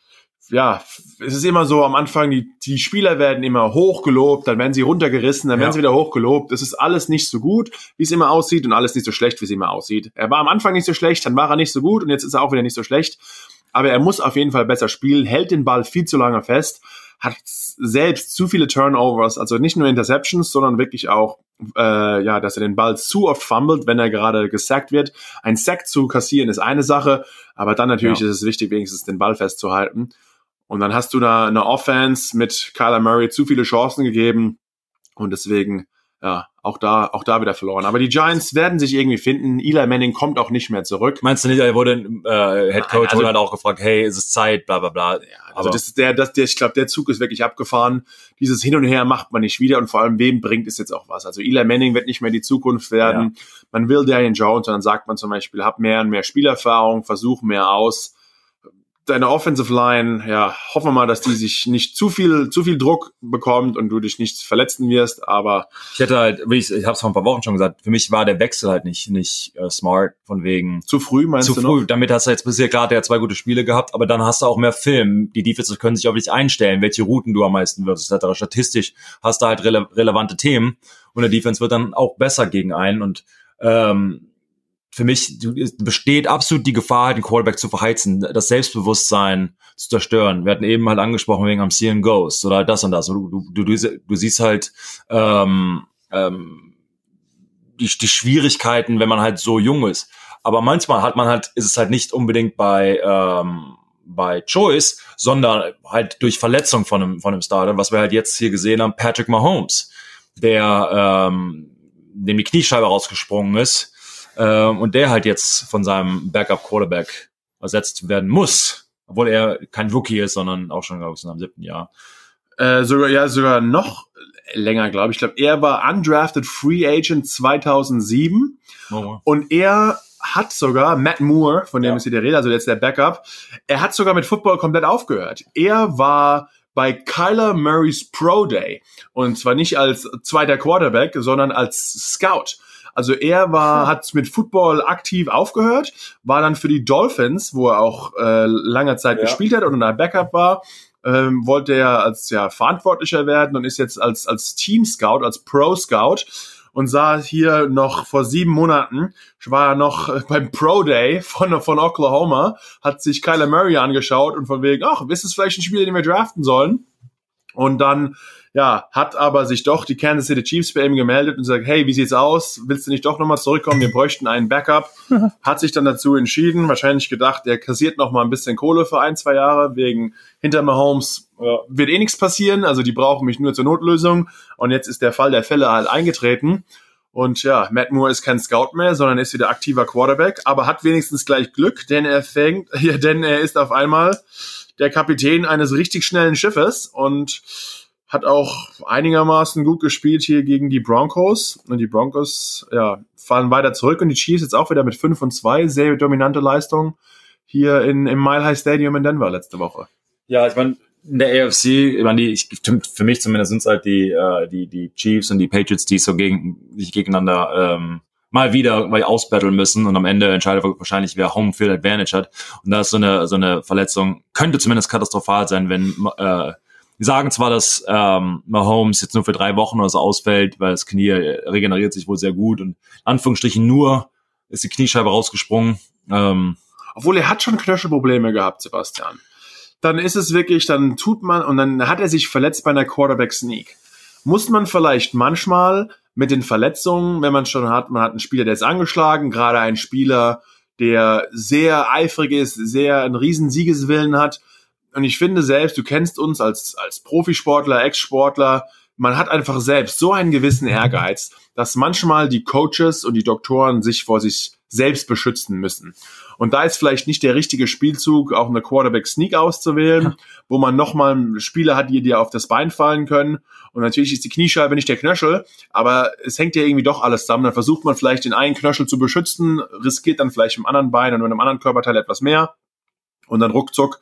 ja, es ist immer so am Anfang, die, die Spieler werden immer hochgelobt, dann werden sie runtergerissen, dann ja. werden sie wieder hochgelobt. Es ist alles nicht so gut, wie es immer aussieht und alles nicht so schlecht, wie es immer aussieht. Er war am Anfang nicht so schlecht, dann war er nicht so gut und jetzt ist er auch wieder nicht so schlecht aber er muss auf jeden Fall besser spielen, hält den Ball viel zu lange fest, hat selbst zu viele Turnovers, also nicht nur Interceptions, sondern wirklich auch, äh, ja, dass er den Ball zu oft fummelt, wenn er gerade gesackt wird. Ein Sack zu kassieren ist eine Sache, aber dann natürlich ja. ist es wichtig, wenigstens den Ball festzuhalten. Und dann hast du da eine Offense mit Kyler Murray zu viele Chancen gegeben und deswegen ja, auch da, auch da wieder verloren. Aber die Giants werden sich irgendwie finden. Eli Manning kommt auch nicht mehr zurück.
Meinst du nicht, er wurde äh, Head Coach also, hat auch gefragt, hey, ist es Zeit, bla bla bla. Ja,
also das ist der, das, der, ich glaube, der Zug ist wirklich abgefahren. Dieses Hin und Her macht man nicht wieder und vor allem, wem bringt es jetzt auch was? Also Eli Manning wird nicht mehr die Zukunft werden. Ja. Man will Daniel Jones und dann sagt man zum Beispiel, hab mehr und mehr Spielerfahrung, versuch mehr aus deine Offensive Line, ja, hoffen wir mal, dass die sich nicht zu viel, zu viel Druck bekommt und du dich nicht verletzen wirst, aber.
Ich hätte halt, wie ich, ich habe es vor ein paar Wochen schon gesagt, für mich war der Wechsel halt nicht, nicht uh, smart, von wegen.
Zu früh, meinst
zu
du?
Zu früh, noch? damit hast du jetzt bisher klar, der hat zwei gute Spiele gehabt, aber dann hast du auch mehr Film. Die Defenses können sich auf dich einstellen, welche Routen du am meisten würdest, etc. Statistisch hast du halt rele relevante Themen und der Defense wird dann auch besser gegen einen und, ähm, für mich besteht absolut die Gefahr, den Quarterback zu verheizen, das Selbstbewusstsein zu zerstören. Wir hatten eben halt angesprochen wegen am Seeing Ghost oder das und das. Du, du, du, du siehst halt ähm, ähm, die, die Schwierigkeiten, wenn man halt so jung ist. Aber manchmal hat man halt, ist es halt nicht unbedingt bei ähm, bei Choice, sondern halt durch Verletzung von einem, von einem Starter, was wir halt jetzt hier gesehen haben, Patrick Mahomes, der ähm, dem die Kniescheibe rausgesprungen ist ähm, und der halt jetzt von seinem Backup-Quarterback ersetzt werden muss, obwohl er kein Rookie ist, sondern auch schon, glaube ich, in seinem siebten Jahr.
Äh, sogar, ja, sogar noch länger, glaube ich. Ich glaube, er war undrafted Free Agent 2007 oh. und er hat sogar Matt Moore, von dem ja. ist hier der Rede, also jetzt der Backup, er hat sogar mit Football komplett aufgehört. Er war bei Kyler Murrays Pro Day und zwar nicht als zweiter Quarterback, sondern als Scout. Also er war, hat mit Football aktiv aufgehört, war dann für die Dolphins, wo er auch äh, lange Zeit ja. gespielt hat und ein Backup war, ähm, wollte er als ja Verantwortlicher werden und ist jetzt als als Team Scout, als Pro Scout und sah hier noch vor sieben Monaten, war er noch beim Pro Day von, von Oklahoma, hat sich Kyler Murray angeschaut und von wegen, ach, ist es vielleicht ein Spieler, den wir draften sollen? Und dann, ja, hat aber sich doch die Kansas City Chiefs bei ihm gemeldet und sagt, hey, wie sieht's aus? Willst du nicht doch nochmal zurückkommen? Wir bräuchten einen Backup. Hat sich dann dazu entschieden, wahrscheinlich gedacht, er kassiert noch mal ein bisschen Kohle für ein, zwei Jahre, wegen hinter Mahomes äh, wird eh nichts passieren, also die brauchen mich nur zur Notlösung. Und jetzt ist der Fall der Fälle halt eingetreten. Und ja, Matt Moore ist kein Scout mehr, sondern ist wieder aktiver Quarterback, aber hat wenigstens gleich Glück, denn er fängt, ja, denn er ist auf einmal der Kapitän eines richtig schnellen Schiffes und hat auch einigermaßen gut gespielt hier gegen die Broncos. Und die Broncos, ja, fallen weiter zurück und die Chiefs jetzt auch wieder mit 5 und 2, sehr dominante Leistung hier in, im Mile High Stadium in Denver letzte Woche.
Ja, ich meine, in der AFC, ich meine, die, ich, für mich zumindest sind es halt die, äh, die, die Chiefs und die Patriots, die so gegen, sich gegeneinander ähm, mal wieder weil ausbattlen müssen und am Ende entscheidet wahrscheinlich, wer Home Field Advantage hat. Und da ist so eine, so eine Verletzung, könnte zumindest katastrophal sein, wenn äh, die sagen zwar, dass ähm, Mahomes jetzt nur für drei Wochen oder so ausfällt, weil das Knie regeneriert sich wohl sehr gut und Anführungsstrichen nur ist die Kniescheibe rausgesprungen. Ähm,
Obwohl er hat schon Knöchelprobleme gehabt, Sebastian dann ist es wirklich, dann tut man und dann hat er sich verletzt bei einer Quarterback Sneak. Muss man vielleicht manchmal mit den Verletzungen, wenn man schon hat, man hat einen Spieler, der ist angeschlagen, gerade ein Spieler, der sehr eifrig ist, sehr einen riesen Siegeswillen hat. Und ich finde selbst, du kennst uns als, als Profisportler, Ex-Sportler, man hat einfach selbst so einen gewissen Ehrgeiz, dass manchmal die Coaches und die Doktoren sich vor sich selbst beschützen müssen. Und da ist vielleicht nicht der richtige Spielzug, auch eine Quarterback-Sneak auszuwählen, wo man nochmal Spieler hat, die dir auf das Bein fallen können. Und natürlich ist die Kniescheibe nicht der Knöchel, aber es hängt ja irgendwie doch alles zusammen. Dann versucht man vielleicht den einen Knöchel zu beschützen, riskiert dann vielleicht im anderen Bein und mit einem anderen Körperteil etwas mehr. Und dann ruckzuck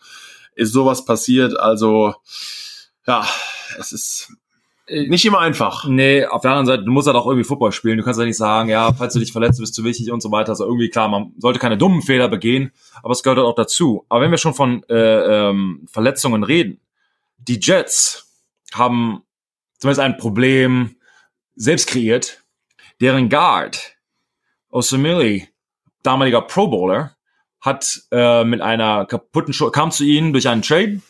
ist sowas passiert. Also, ja, es ist äh, nicht immer einfach.
Nee, auf der anderen Seite, du musst halt auch irgendwie Football spielen. Du kannst ja nicht sagen, ja, falls du dich verletzt, bist du wichtig und so weiter. Also irgendwie klar, man sollte keine dummen Fehler begehen, aber es gehört halt auch dazu. Aber wenn wir schon von äh, ähm, Verletzungen reden, die Jets haben zumindest ein Problem selbst kreiert. Deren Guard, Osamili, damaliger Pro Bowler, hat äh, mit einer kaputten Schulter, kam zu ihnen durch einen Trade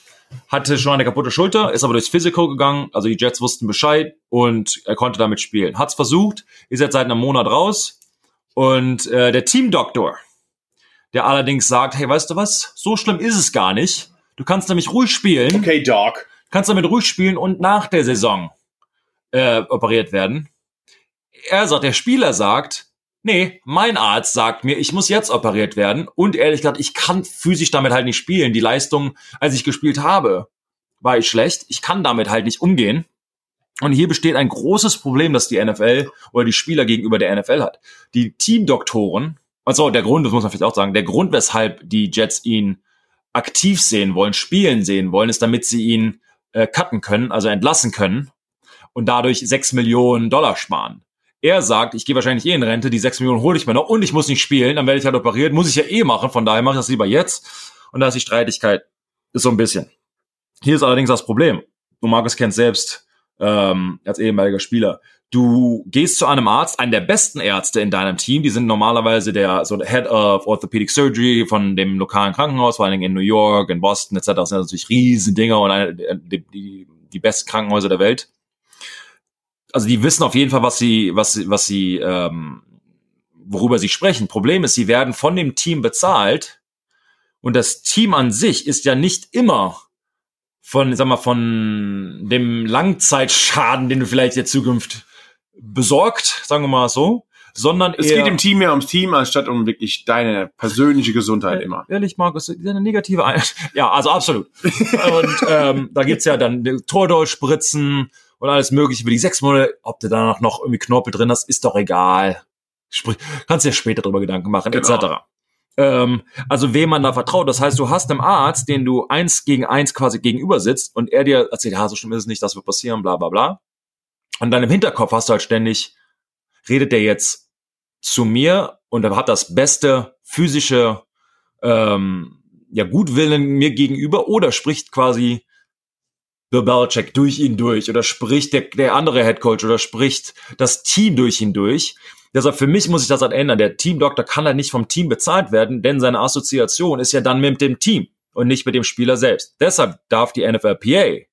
hatte schon eine kaputte Schulter, ist aber durchs Physical gegangen, also die Jets wussten Bescheid und er konnte damit spielen. Hat's versucht, ist jetzt seit einem Monat raus und äh, der Teamdoktor, der allerdings sagt, hey, weißt du was, so schlimm ist es gar nicht. Du kannst nämlich ruhig spielen.
Okay, Doc.
Kannst damit ruhig spielen und nach der Saison äh, operiert werden. Er sagt, der Spieler sagt, Nee, mein Arzt sagt mir, ich muss jetzt operiert werden. Und ehrlich gesagt, ich kann physisch damit halt nicht spielen. Die Leistung, als ich gespielt habe, war ich schlecht. Ich kann damit halt nicht umgehen. Und hier besteht ein großes Problem, das die NFL oder die Spieler gegenüber der NFL hat. Die Teamdoktoren, also der Grund, das muss man vielleicht auch sagen, der Grund, weshalb die Jets ihn aktiv sehen wollen, spielen sehen wollen, ist, damit sie ihn äh, cutten können, also entlassen können und dadurch sechs Millionen Dollar sparen. Er sagt, ich gehe wahrscheinlich eh in Rente, die 6 Millionen hole ich mir noch und ich muss nicht spielen, dann werde ich halt operiert, muss ich ja eh machen, von daher mache ich das lieber jetzt. Und da ist die Streitigkeit ist so ein bisschen. Hier ist allerdings das Problem. Du Markus kennst selbst ähm, als ehemaliger Spieler. Du gehst zu einem Arzt, einen der besten Ärzte in deinem Team, die sind normalerweise der so der Head of Orthopedic Surgery von dem lokalen Krankenhaus, vor allen Dingen in New York, in Boston etc. Das sind natürlich riesen Dinger und eine, die, die, die besten Krankenhäuser der Welt also die wissen auf jeden Fall, was sie, was sie, was sie, ähm, worüber sie sprechen. Problem ist, sie werden von dem Team bezahlt und das Team an sich ist ja nicht immer von, sag mal, von dem Langzeitschaden, den du vielleicht der Zukunft besorgt, sagen wir mal so, sondern
es geht im Team mehr ums Team anstatt um wirklich deine persönliche Gesundheit
äh,
immer.
Ehrlich, Markus, eine negative Ein Ja, also absolut. und ähm, da gibt's ja dann Tordolspritzen und alles mögliche für die sechs Monate. Ob du danach noch irgendwie Knorpel drin hast, ist doch egal. Sprich, kannst dir später drüber Gedanken machen, genau. etc. Ähm, also wem man da vertraut. Das heißt, du hast einem Arzt, den du eins gegen eins quasi gegenüber sitzt und er dir erzählt, ja, so schlimm ist es nicht, das wird passieren, bla bla bla. Und dann im Hinterkopf hast du halt ständig, redet der jetzt zu mir und er hat das beste physische ähm, ja, Gutwillen mir gegenüber oder spricht quasi Bill Belichick durch ihn durch oder spricht der, der andere Head Coach oder spricht das Team durch ihn durch. Deshalb für mich muss ich das halt ändern. Der Teamdoktor kann halt nicht vom Team bezahlt werden, denn seine Assoziation ist ja dann mit dem Team und nicht mit dem Spieler selbst. Deshalb darf die NFLPA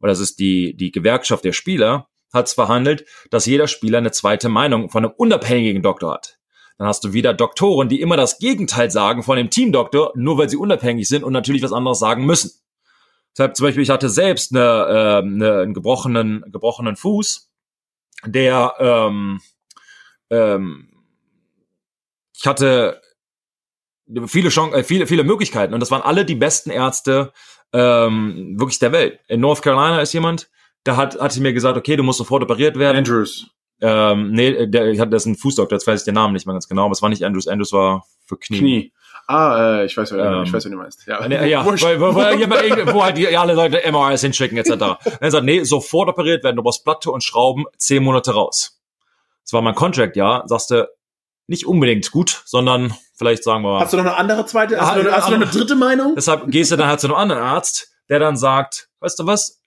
oder das ist die, die Gewerkschaft der Spieler, hat es verhandelt, dass jeder Spieler eine zweite Meinung von einem unabhängigen Doktor hat. Dann hast du wieder Doktoren, die immer das Gegenteil sagen von dem Teamdoktor, nur weil sie unabhängig sind und natürlich was anderes sagen müssen. Deshalb zum Beispiel, ich hatte selbst eine, äh, eine, einen gebrochenen, gebrochenen Fuß, der ähm, ähm, ich hatte viele Chancen, äh, viele, viele Möglichkeiten und das waren alle die besten Ärzte ähm, wirklich der Welt. In North Carolina ist jemand, da hat, hat sie mir gesagt, okay, du musst sofort operiert werden.
Andrews.
Ähm, nee, der, ich hatte das ein Fußdoktor, jetzt weiß ich den Namen nicht mehr ganz genau, aber es war nicht Andrews, Andrews war für Knie.
Knie. Ah, äh, ich weiß, ähm, ich weiß, was du meinst.
Ja, ne, ja wo, wo, wo, wo halt die, alle Leute MRIs hinschicken, etc. er sagt, nee, sofort operiert werden, du brauchst Platte und Schrauben, zehn Monate raus. Das war mein Contract, ja. Sagst du, nicht unbedingt gut, sondern vielleicht sagen wir mal.
Hast du noch eine andere zweite, hast, du, noch, hast du noch eine dritte Meinung?
Deshalb gehst du dann halt zu einem anderen Arzt, der dann sagt, weißt du was,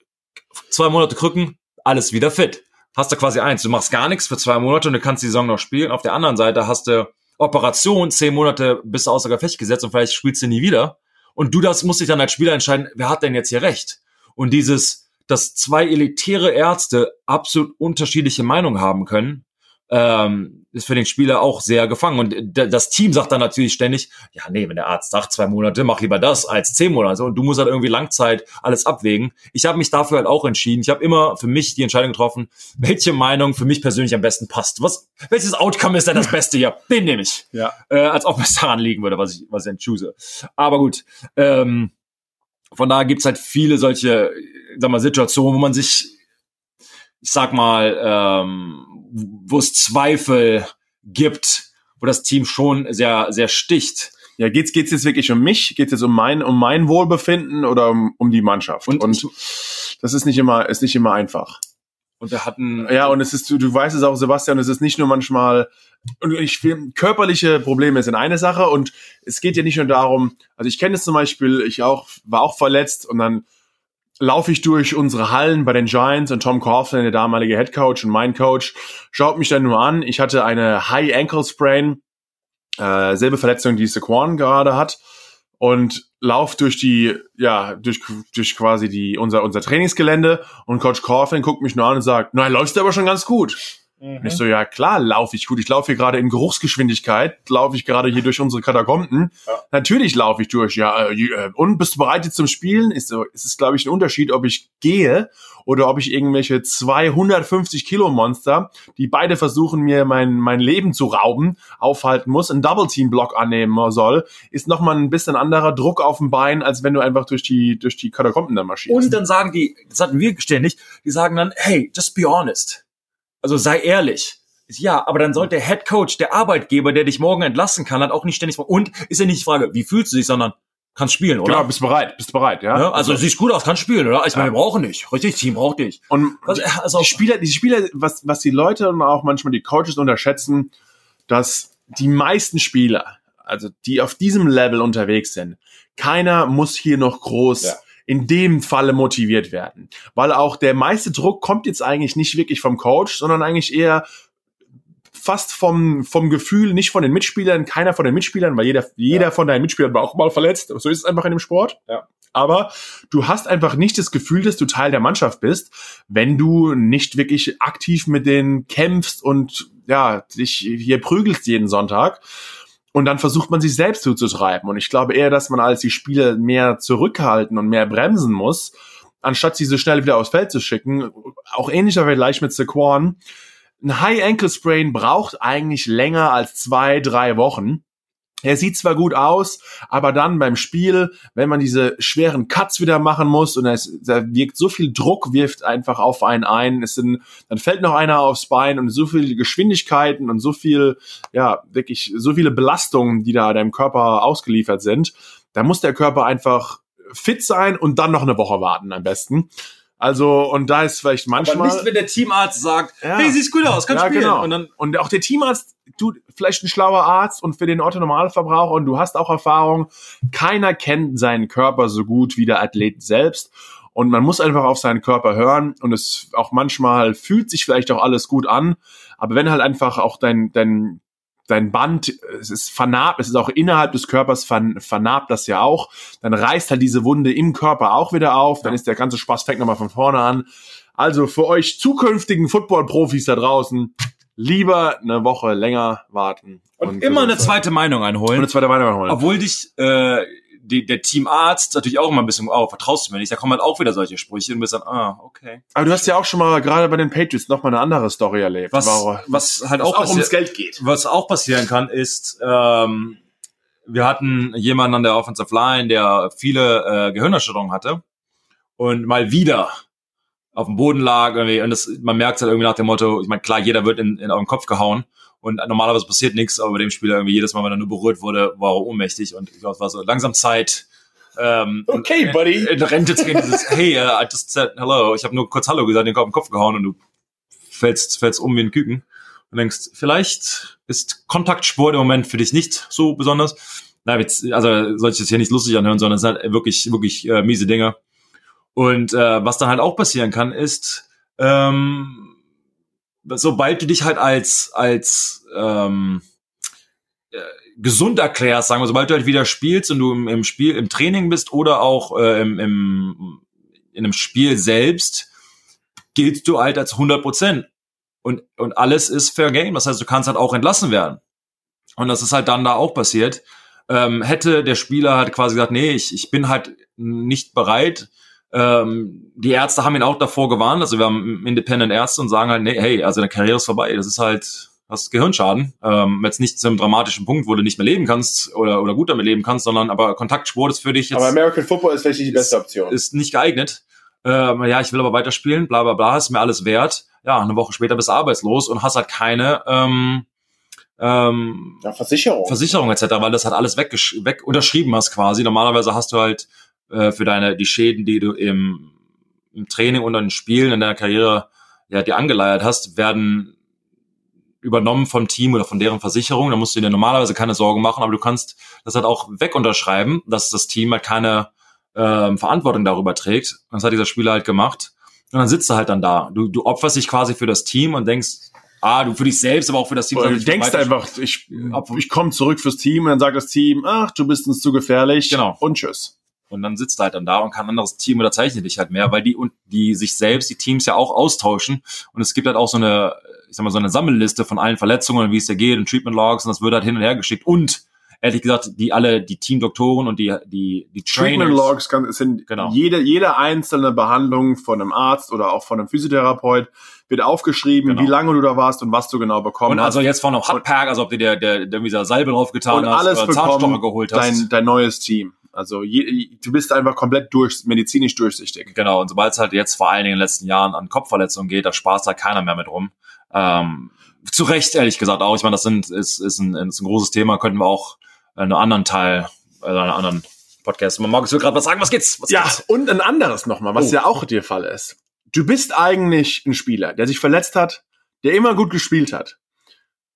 zwei Monate Krücken, alles wieder fit. Hast du quasi eins, du machst gar nichts für zwei Monate und du kannst die Saison noch spielen. Auf der anderen Seite hast du Operation, zehn Monate bist du außer Gefecht gesetzt und vielleicht spielst du nie wieder. Und du das musst dich dann als Spieler entscheiden, wer hat denn jetzt hier recht? Und dieses, dass zwei elitäre Ärzte absolut unterschiedliche Meinungen haben können, ähm, ist für den Spieler auch sehr gefangen. Und das Team sagt dann natürlich ständig, ja, nee, wenn der Arzt sagt zwei Monate, mach lieber das als zehn Monate. Und du musst halt irgendwie Langzeit alles abwägen. Ich habe mich dafür halt auch entschieden. Ich habe immer für mich die Entscheidung getroffen, welche Meinung für mich persönlich am besten passt. Was, welches Outcome ist denn das Beste hier? Den nehme ich.
Ja.
Äh, als ob es daran liegen würde, was ich, was ich denn choose. Aber gut. Ähm, von daher gibt's halt viele solche, sag mal, Situationen, wo man sich, ich sag mal, ähm, wo es Zweifel gibt, wo das Team schon sehr, sehr sticht.
Ja, geht's geht's jetzt wirklich um mich? Geht's jetzt um mein um mein Wohlbefinden oder um, um die Mannschaft? Und, und das ist nicht immer ist nicht immer einfach.
Und wir hatten
ja und es ist du, du weißt es auch Sebastian, es ist nicht nur manchmal und ich will, körperliche Probleme sind eine Sache und es geht ja nicht nur darum. Also ich kenne es zum Beispiel, ich auch war auch verletzt und dann laufe ich durch unsere Hallen bei den Giants und Tom Coughlin, der damalige Head Coach und mein Coach, schaut mich dann nur an. Ich hatte eine High Ankle Sprain, äh, selbe Verletzung, die Saquon gerade hat und lauf durch die, ja, durch, durch quasi die, unser, unser Trainingsgelände und Coach Coughlin guckt mich nur an und sagt, na, läufst du aber schon ganz gut. Mhm. Und ich so, ja klar, laufe ich gut. Ich laufe hier gerade in Geruchsgeschwindigkeit, laufe ich gerade hier durch unsere Katakomben. Ja. Natürlich laufe ich durch, ja. Äh, äh, und bist du bereit jetzt zum Spielen? Ist so, ist es, glaube ich, ein Unterschied, ob ich gehe oder ob ich irgendwelche 250 Kilo Monster, die beide versuchen, mir mein, mein Leben zu rauben, aufhalten muss, einen Double-Team-Block annehmen soll, ist nochmal ein bisschen anderer Druck auf dem Bein, als wenn du einfach durch die, durch die Katakomben dann marschierst.
Und dann sagen die, das hatten wir ständig, die sagen dann, hey, just be honest. Also sei ehrlich. Ja, aber dann sollte der Head Coach, der Arbeitgeber, der dich morgen entlassen kann, hat auch nicht ständig und ist ja nicht die Frage, wie fühlst du dich, sondern kannst spielen, oder?
Genau, bist bereit, bist bereit, ja.
ja also, also siehst gut aus, kannst spielen, oder? Ich ja. meine, wir brauchen dich. Richtig, Team braucht dich.
Und also, also die Spieler, die Spieler, was, was die Leute und auch manchmal die Coaches unterschätzen, dass die meisten Spieler, also die auf diesem Level unterwegs sind, keiner muss hier noch groß ja in dem Falle motiviert werden. Weil auch der meiste Druck kommt jetzt eigentlich nicht wirklich vom Coach, sondern eigentlich eher fast vom, vom Gefühl, nicht von den Mitspielern, keiner von den Mitspielern, weil jeder, jeder ja. von deinen Mitspielern war auch mal verletzt. So ist es einfach in dem Sport.
Ja.
Aber du hast einfach nicht das Gefühl, dass du Teil der Mannschaft bist, wenn du nicht wirklich aktiv mit denen kämpfst und ja, dich hier prügelst jeden Sonntag. Und dann versucht man sich selbst zuzutreiben. Und ich glaube eher, dass man als die Spieler mehr zurückhalten und mehr bremsen muss, anstatt sie so schnell wieder aufs Feld zu schicken. Auch ähnlicher Vergleich mit Saquon. Ein High Ankle Sprain braucht eigentlich länger als zwei, drei Wochen. Er sieht zwar gut aus, aber dann beim Spiel, wenn man diese schweren Cuts wieder machen muss und es, da wirkt so viel Druck, wirft einfach auf einen ein, es sind, dann fällt noch einer aufs Bein und so viele Geschwindigkeiten und so viel, ja, wirklich so viele Belastungen, die da deinem Körper ausgeliefert sind, da muss der Körper einfach fit sein und dann noch eine Woche warten am besten. Also, und da ist vielleicht manchmal.
Aber nicht, wenn der Teamarzt sagt, ja. hey, siehst gut aus, kannst ja, spielen. Genau.
Und, dann, und auch der Teamarzt, du, vielleicht ein schlauer Arzt und für den Otto-Normalverbraucher und du hast auch Erfahrung, keiner kennt seinen Körper so gut wie der Athlet selbst. Und man muss einfach auf seinen Körper hören und es auch manchmal fühlt sich vielleicht auch alles gut an. Aber wenn halt einfach auch dein, dein, dein Band, es ist vernarbt, es ist auch innerhalb des Körpers vern, vernarbt das ja auch. Dann reißt halt diese Wunde im Körper auch wieder auf. Dann ist der ganze Spaß fängt nochmal von vorne an. Also für euch zukünftigen Football-Profis da draußen, lieber eine Woche länger warten.
Und, immer eine zweite Meinung
und
einholen.
eine zweite Meinung holen.
Obwohl dich äh, die, der Teamarzt natürlich auch immer ein bisschen, oh, vertraust du mir nicht? Da kommen halt auch wieder solche Sprüche und bist dann, ah, okay.
Aber du hast ja auch schon mal gerade bei den Patriots noch mal eine andere Story erlebt.
Was,
War-
was halt
was
auch,
auch ums Geld geht.
was auch passieren kann, ist, ähm, wir hatten jemanden an der Offensive Line, der viele äh, Gehirnerschütterungen hatte und mal wieder auf dem Boden lag irgendwie, und das, man merkt halt irgendwie nach dem Motto, ich meine, klar, jeder wird in, in den Kopf gehauen und normalerweise passiert nichts, aber bei dem Spieler irgendwie jedes Mal, wenn er nur berührt wurde, war er ohnmächtig und ich glaube, es war so langsam Zeit, ähm,
Okay, buddy.
in Rente zu gehen, dieses, hey, uh, I just said hello, ich habe nur kurz Hallo gesagt, den Kopf den Kopf gehauen und du fällst, fällst um wie ein Küken und denkst, vielleicht ist Kontaktsport im Moment für dich nicht so besonders. Na, jetzt, also soll ich das hier nicht lustig anhören, sondern es sind halt wirklich, wirklich äh, miese Dinge. Und äh, was dann halt auch passieren kann, ist, ähm, sobald du dich halt als, als ähm, äh, gesund erklärst, sagen wir, sobald du halt wieder spielst und du im, im Spiel, im Training bist oder auch äh, im, im, in einem Spiel selbst, giltst du halt als 100 Prozent. Und, und alles ist Fair Game. Das heißt, du kannst halt auch entlassen werden. Und das ist halt dann da auch passiert. Ähm, hätte der Spieler halt quasi gesagt, nee, ich, ich bin halt nicht bereit. Ähm, die Ärzte haben ihn auch davor gewarnt. Also wir haben Independent Ärzte und sagen halt, nee, hey, also deine Karriere ist vorbei. Das ist halt, hast Gehirnschaden. Ähm, jetzt nicht zu einem dramatischen Punkt, wo du nicht mehr leben kannst oder, oder gut damit leben kannst, sondern aber Kontaktsport ist für dich jetzt
Aber American Football ist vielleicht nicht die beste Option.
ist nicht geeignet. Ähm, ja, ich will aber weiterspielen, bla bla bla, ist mir alles wert. Ja, eine Woche später bist du arbeitslos und hast halt keine ähm, ähm,
ja, Versicherung.
Versicherung etc., weil das halt alles weg, weg unterschrieben hast quasi. Normalerweise hast du halt äh, für deine die Schäden, die du im, im Training und in den Spielen in deiner Karriere ja dir angeleiert hast, werden übernommen vom Team oder von deren Versicherung. Da musst du dir normalerweise keine Sorgen machen, aber du kannst das halt auch wegunterschreiben, dass das Team halt keine ähm, Verantwortung darüber trägt. Und das hat dieser Spieler halt gemacht. Und dann sitzt du halt dann da. Du, du opferst dich quasi für das Team und denkst, ah, du für dich selbst, aber auch für das Team.
Du denkst einfach, ich, ich komme zurück fürs Team und dann sagt das Team, ach, du bist uns zu gefährlich.
Genau.
Und tschüss.
Und dann sitzt er halt dann da und kein anderes Team unterzeichnet dich halt mehr, weil die und die sich selbst, die Teams ja auch austauschen. Und es gibt halt auch so eine, ich sag mal, so eine Sammelliste von allen Verletzungen und wie es dir geht und Treatment Logs und das wird halt hin und her geschickt. Und ehrlich gesagt, die alle, die Teamdoktoren und die, die, die
Treatment
Trainers,
Logs kann, sind
Genau.
jede, jede einzelne Behandlung von einem Arzt oder auch von einem Physiotherapeut wird aufgeschrieben,
Genau.
wie lange du da warst und was du genau bekommen
und
hast.
also jetzt von einem Hotpack, also ob du dir der, der, dieser Salbe draufgetan
und
hast
alles
oder Zahnstocher geholt hast.
dein, dein neues Team. Also je, du bist einfach komplett durch, medizinisch durchsichtig.
Genau, und sobald es halt jetzt vor allen Dingen in den letzten Jahren an Kopfverletzungen geht, da spaßt da keiner mehr mit rum. Ähm, zu Recht, ehrlich gesagt auch. Ich meine, das sind, ist, ist, ein, ist ein großes Thema, könnten wir auch in einem anderen Teil, also in einem anderen Podcast. Man mag es gerade was sagen, was geht's? Was
Ja,
geht's?
und ein anderes nochmal, was
Oh.
ja auch der Fall ist. Du bist eigentlich ein Spieler, der sich verletzt hat, der immer gut gespielt hat.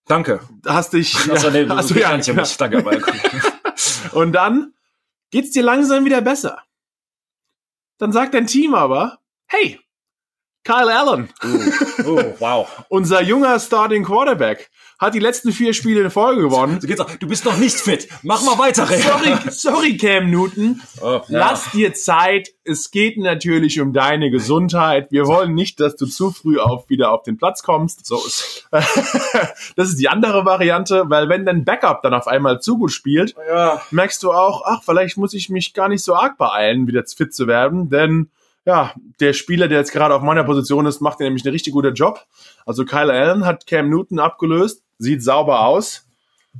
Danke.
Hast dich,
Achso, nee,
hast du ja,
gar nicht mich. Danke, aber
Und dann geht's dir langsam wieder besser. Dann sagt dein Team aber, hey, Kyle Allen,
oh, wow.
unser junger Starting Quarterback, hat die letzten vier Spiele in Folge gewonnen.
So geht's auch. Du bist noch nicht fit. Mach mal weiter.
Sorry, sorry Cam Newton.
Oh, ja.
Lass dir Zeit. Es geht natürlich um deine Gesundheit. Wir wollen nicht, dass du zu früh auf, wieder auf den Platz kommst.
So ist.
Das ist die andere Variante, weil wenn dein Backup dann auf einmal zu gut spielt,
Ja.
merkst du auch, ach, vielleicht muss ich mich gar nicht so arg beeilen, wieder fit zu werden, denn ja, der Spieler, der jetzt gerade auf meiner Position ist, macht nämlich einen richtig guten Job. Also Kyle Allen hat Cam Newton abgelöst, sieht sauber aus.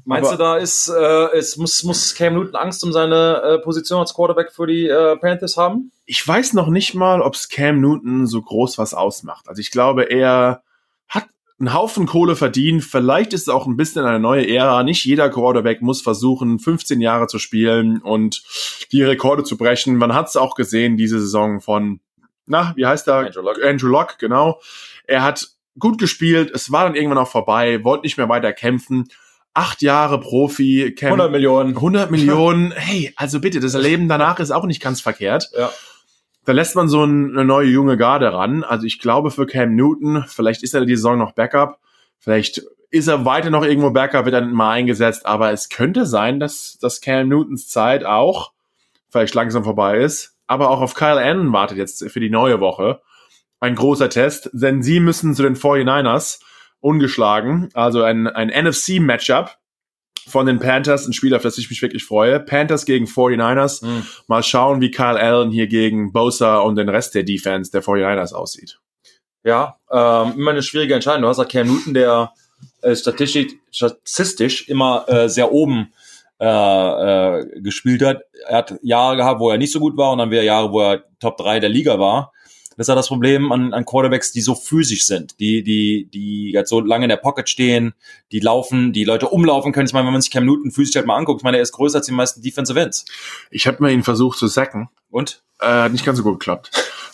Meinst du, da ist, äh, es muss, muss Cam Newton Angst um seine äh, Position als Quarterback für die äh, Panthers haben?
Ich weiß noch nicht mal, ob es Cam Newton so groß was ausmacht. Also ich glaube, er hat einen Haufen Kohle verdient. Vielleicht ist es auch ein bisschen eine neue Ära. Nicht jeder Quarterback muss versuchen, 15 Jahre zu spielen und die Rekorde zu brechen. Man hat es auch gesehen, diese Saison von, na, wie heißt er?
Andrew Luck.
Andrew Luck, genau. Er hat gut gespielt. Es war dann irgendwann auch vorbei, wollte nicht mehr weiter kämpfen. Acht Jahre Profi. Cam
100 Millionen.
100 Millionen. Hey, also bitte, das Leben danach ist auch nicht ganz verkehrt.
Ja.
Da lässt man so ein- eine neue junge Garde ran. Also ich glaube für Cam Newton, vielleicht ist er die Saison noch Backup. Vielleicht ist er weiter noch irgendwo Backup, wird dann mal eingesetzt, aber es könnte sein, dass, dass Cam Newtons Zeit auch vielleicht langsam vorbei ist, aber auch auf Kyle Allen wartet jetzt für die neue Woche. Ein großer Test, denn sie müssen zu den 49ers ungeschlagen, also ein, ein NFC-Matchup von den Panthers, ein Spiel, auf das ich mich wirklich freue. Panthers gegen 49ers. Mhm. Mal schauen, wie Kyle Allen hier gegen Bosa und den Rest der Defense der 49ers aussieht.
Ja, ähm, immer eine schwierige Entscheidung. Du hast ja Cam Newton, der äh, statistisch, statistisch immer äh, sehr oben äh, äh, gespielt hat. Er hat Jahre gehabt, wo er nicht so gut war und dann wieder Jahre, wo er Top 3 der Liga war. Das ist ja das Problem an, an Quarterbacks, die so physisch sind, die, die, die jetzt so lange in der Pocket stehen, die laufen, die Leute umlaufen können. Ich meine, wenn man sich Cam Newton physisch halt mal anguckt, ich meine, er ist größer als die meisten Defensive Ends.
Ich habe mal ihn versucht zu sacken.
Und?
Äh, hat nicht ganz so gut geklappt.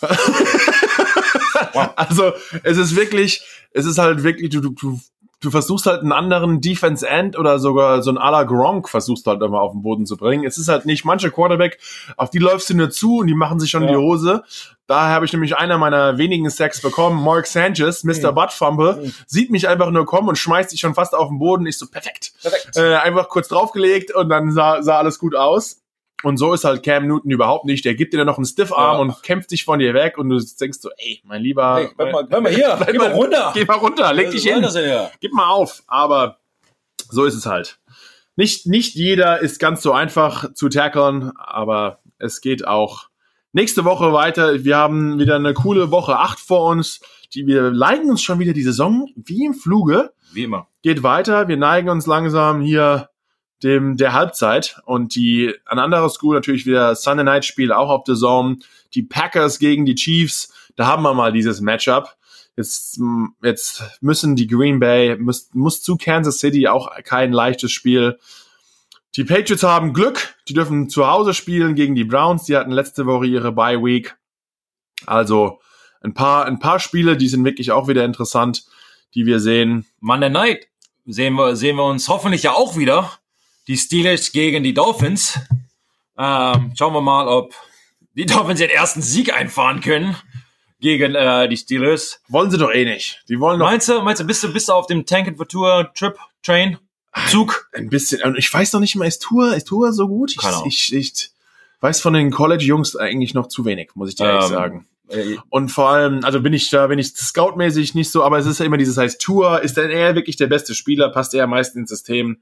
wow. Also, es ist wirklich, es ist halt wirklich, du, du, du du versuchst halt einen anderen Defense End oder sogar so ein à la Gronk versuchst halt immer auf den Boden zu bringen. Es ist halt nicht manche Quarterback, auf die läufst du nur zu und die machen sich schon ja. die Hose. Daher habe ich nämlich einer meiner wenigen Sacks bekommen. Mark Sanchez, Mr. Mhm. Butt Fumble, mhm. sieht mich einfach nur kommen und schmeißt sich schon fast auf den Boden. Ich so, perfekt. perfekt. Äh, einfach kurz draufgelegt und dann sah, sah alles gut aus. Und so ist halt Cam Newton überhaupt nicht. Der gibt dir dann noch einen Stiffarm ja. und kämpft dich von dir weg und du denkst so, ey, mein lieber. Hey,
bleib mal, bleib mal hier, geh mal runter.
Geh mal runter, leg dich hin. Gib mal auf. Aber so ist es halt. Nicht, nicht jeder ist ganz so einfach zu tackeln, aber es geht auch nächste Woche weiter. Wir haben wieder eine coole Woche 8 vor uns. Die, wir leiten uns schon wieder die Saison wie im Fluge.
Wie immer.
Geht weiter. Wir neigen uns langsam hier dem der Halbzeit und die an anderer School natürlich wieder Sunday Night Spiel auch auf der Zone. Die Packers gegen die Chiefs, da haben wir mal dieses Matchup. Jetzt, jetzt müssen die Green Bay, muss, muss zu Kansas City auch kein leichtes Spiel. Die Patriots haben Glück, die dürfen zu Hause spielen gegen die Browns. Die hatten letzte Woche ihre Bye Week. Also ein paar, ein paar Spiele, die sind wirklich auch wieder interessant, die wir sehen.
Monday Night sehen wir, sehen wir uns hoffentlich ja auch wieder die Steelers gegen die Dolphins. Ähm, schauen wir mal, ob die Dolphins den ersten Sieg einfahren können gegen äh, die Steelers.
Wollen sie doch eh nicht. Die wollen doch.
Meinst du, meinst du, bist du, bist du auf dem Tank and Tour Trip Train Zug?
Ein bisschen. Und ich weiß noch nicht mal, ist Tour, ist Tour so gut? Ich, ich, ich, weiß von den College-Jungs eigentlich noch zu wenig, muss ich dir ehrlich ähm, sagen. Äh, und vor allem, also bin ich da, bin ich scoutmäßig nicht so, aber es ist ja immer dieses heißt Tour, ist denn er wirklich der beste Spieler, passt er am meisten ins System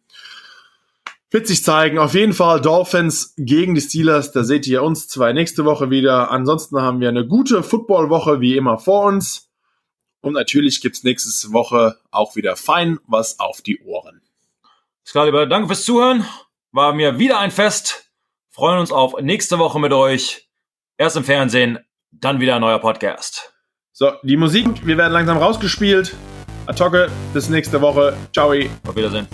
wird sich zeigen. Auf jeden Fall Dolphins gegen die Steelers. Da seht ihr uns zwei nächste Woche wieder. Ansonsten haben wir eine gute Footballwoche wie immer vor uns. Und natürlich gibt's nächste Woche auch wieder fein was auf die Ohren.
Klar, lieber. Danke fürs Zuhören. War mir wieder ein Fest. Freuen uns auf nächste Woche mit euch. Erst im Fernsehen, dann wieder ein neuer Podcast.
So, die Musik, wir werden langsam rausgespielt. Attacke, bis nächste Woche. Ciao.
Auf Wiedersehen.